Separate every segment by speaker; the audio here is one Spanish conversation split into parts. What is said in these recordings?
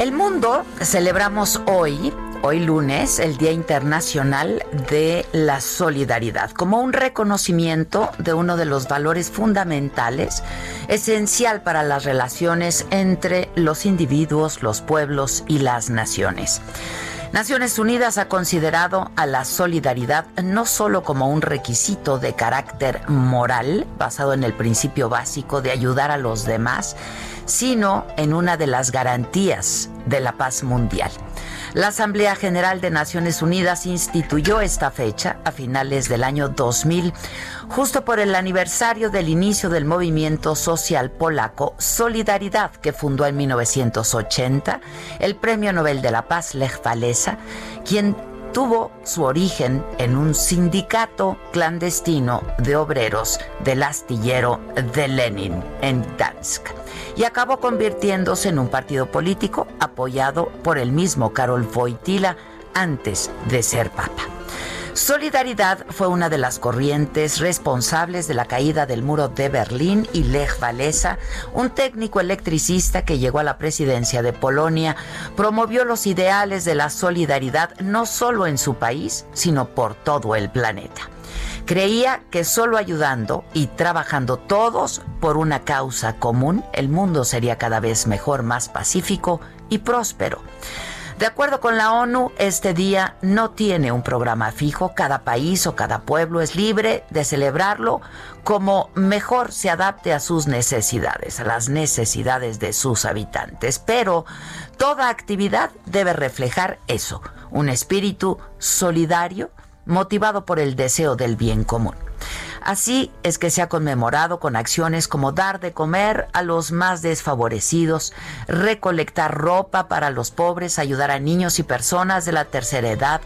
Speaker 1: El mundo celebramos hoy, hoy lunes, el Día Internacional de la Solidaridad, como un reconocimiento de uno de los valores fundamentales, esencial para las relaciones entre los individuos, los pueblos y las naciones. Naciones Unidas ha considerado a la solidaridad no solo como un requisito de carácter moral, basado en el principio básico de ayudar a los demás, sino en una de las garantías de la paz mundial. La Asamblea General de Naciones Unidas instituyó esta fecha a finales del año 2000, justo por el aniversario del inicio del movimiento social polaco Solidaridad, que fundó en 1980 el Premio Nobel de la Paz Lech Walesa, quien tuvo su origen en un sindicato clandestino de obreros del astillero de Lenin en Dansk y acabó convirtiéndose en un partido político apoyado por el mismo Karol Wojtyla antes de ser papa. Solidaridad fue una de las corrientes responsables de la caída del muro de Berlín y Lech Walesa, un técnico electricista que llegó a la presidencia de Polonia, promovió los ideales de la solidaridad no solo en su país, sino por todo el planeta. Creía que solo ayudando y trabajando todos por una causa común, el mundo sería cada vez mejor, más pacífico y próspero. De acuerdo con la ONU, este día no tiene un programa fijo. Cada país o cada pueblo es libre de celebrarlo como mejor se adapte a sus necesidades, a las necesidades de sus habitantes. Pero toda actividad debe reflejar eso, un espíritu solidario motivado por el deseo del bien común. Así es que se ha conmemorado con acciones como dar de comer a los más desfavorecidos, recolectar ropa para los pobres, ayudar a niños y personas de la tercera edad,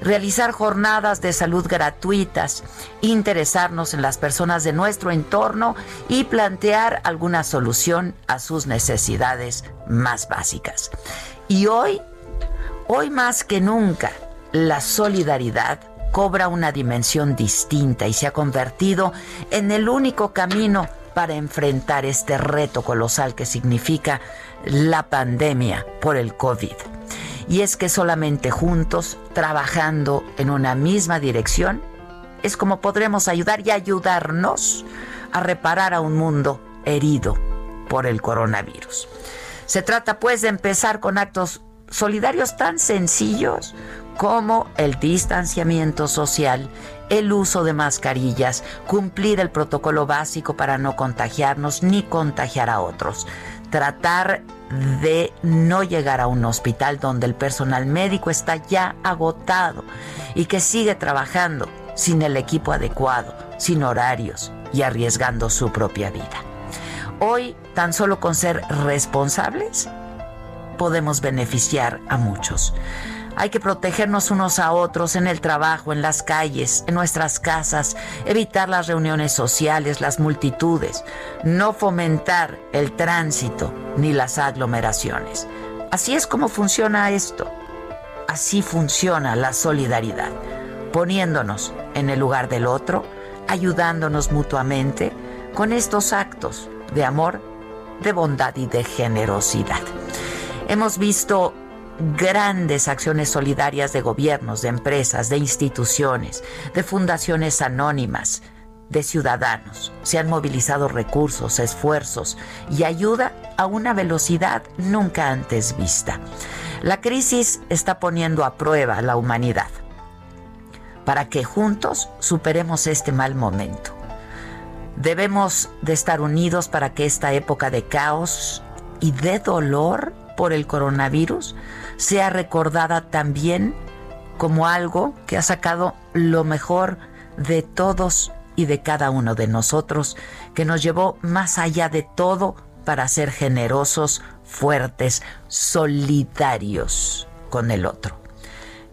Speaker 1: realizar jornadas de salud gratuitas, interesarnos en las personas de nuestro entorno y plantear alguna solución a sus necesidades más básicas. Y hoy, hoy más que nunca, la solidaridad cobra una dimensión distinta y se ha convertido en el único camino para enfrentar este reto colosal que significa la pandemia por el COVID. Y es que solamente juntos, trabajando en una misma dirección, es como podremos ayudar y ayudarnos a reparar a un mundo herido por el coronavirus. Se trata pues de empezar con actos solidarios tan sencillos como el distanciamiento social, el uso de mascarillas, cumplir el protocolo básico para no contagiarnos ni contagiar a otros, tratar de no llegar a un hospital donde el personal médico está ya agotado y que sigue trabajando sin el equipo adecuado, sin horarios y arriesgando su propia vida. Hoy, tan solo con ser responsables, podemos beneficiar a muchos. Hay que protegernos unos a otros en el trabajo, en las calles, en nuestras casas, evitar las reuniones sociales, las multitudes, no fomentar el tránsito ni las aglomeraciones. Así es como funciona esto. Así funciona la solidaridad, poniéndonos en el lugar del otro, ayudándonos mutuamente con estos actos de amor, de bondad y de generosidad. Hemos visto grandes acciones solidarias de gobiernos, de empresas, de instituciones, de fundaciones anónimas, de ciudadanos. Se han movilizado recursos, esfuerzos y ayuda a una velocidad nunca antes vista. La crisis está poniendo a prueba a la humanidad para que juntos superemos este mal momento. Debemos de estar unidos para que esta época de caos y de dolor por el coronavirus sea recordada también como algo que ha sacado lo mejor de todos y de cada uno de nosotros, que nos llevó más allá de todo para ser generosos, fuertes, solidarios con el otro.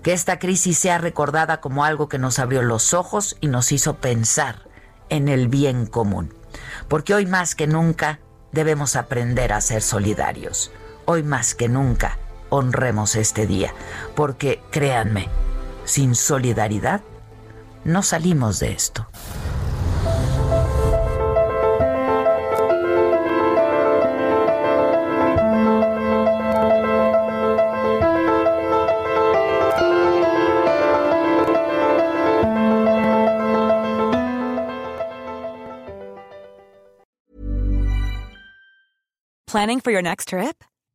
Speaker 1: Que esta crisis sea recordada como algo que nos abrió los ojos y nos hizo pensar en el bien común. Porque hoy más que nunca debemos aprender a ser solidarios. Hoy más que nunca honremos este día. Porque créanme, sin solidaridad no salimos de esto.
Speaker 2: Planning for your next trip?